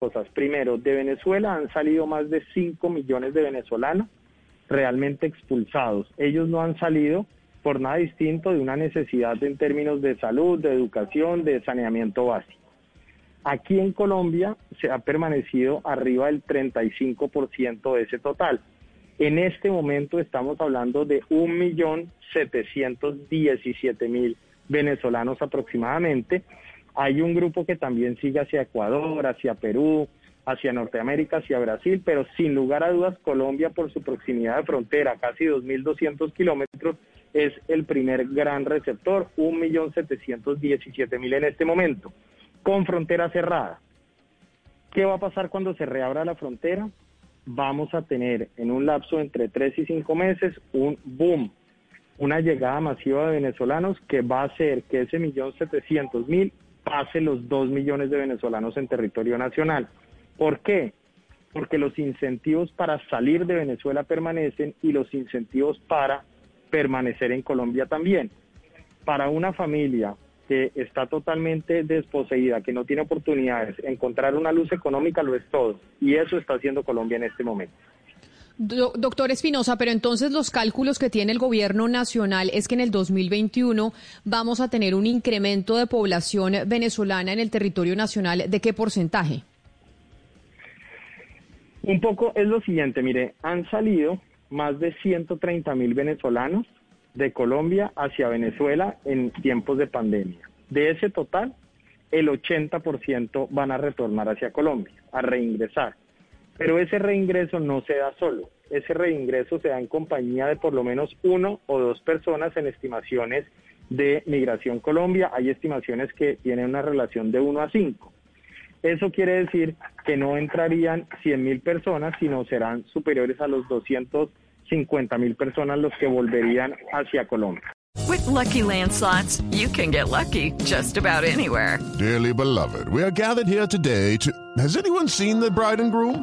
Cosas. Primero, de Venezuela han salido más de 5 millones de venezolanos realmente expulsados. Ellos no han salido por nada distinto de una necesidad en términos de salud, de educación, de saneamiento básico. Aquí en Colombia se ha permanecido arriba del 35% de ese total. En este momento estamos hablando de 1.717.000 venezolanos aproximadamente. Hay un grupo que también sigue hacia Ecuador, hacia Perú, hacia Norteamérica, hacia Brasil, pero sin lugar a dudas Colombia por su proximidad de frontera, casi 2.200 kilómetros, es el primer gran receptor, 1.717.000 en este momento, con frontera cerrada. ¿Qué va a pasar cuando se reabra la frontera? Vamos a tener en un lapso entre 3 y 5 meses un boom, una llegada masiva de venezolanos que va a hacer que ese millón setecientos mil pase los 2 millones de venezolanos en territorio nacional. ¿Por qué? Porque los incentivos para salir de Venezuela permanecen y los incentivos para permanecer en Colombia también. Para una familia que está totalmente desposeída, que no tiene oportunidades, encontrar una luz económica lo es todo. Y eso está haciendo Colombia en este momento. Doctor Espinosa, pero entonces los cálculos que tiene el gobierno nacional es que en el 2021 vamos a tener un incremento de población venezolana en el territorio nacional. ¿De qué porcentaje? Un poco es lo siguiente, mire, han salido más de 130 mil venezolanos de Colombia hacia Venezuela en tiempos de pandemia. De ese total, el 80% van a retornar hacia Colombia, a reingresar. Pero ese reingreso no se da solo, ese reingreso se da en compañía de por lo menos uno o dos personas en estimaciones de Migración Colombia. Hay estimaciones que tienen una relación de 1 a 5. Eso quiere decir que no entrarían 100 mil personas, sino serán superiores a los 250 mil personas los que volverían hacia Colombia. With lucky landslots, you can get lucky just about anywhere. Dearly beloved, we are gathered here today to. Has anyone seen the bride and groom?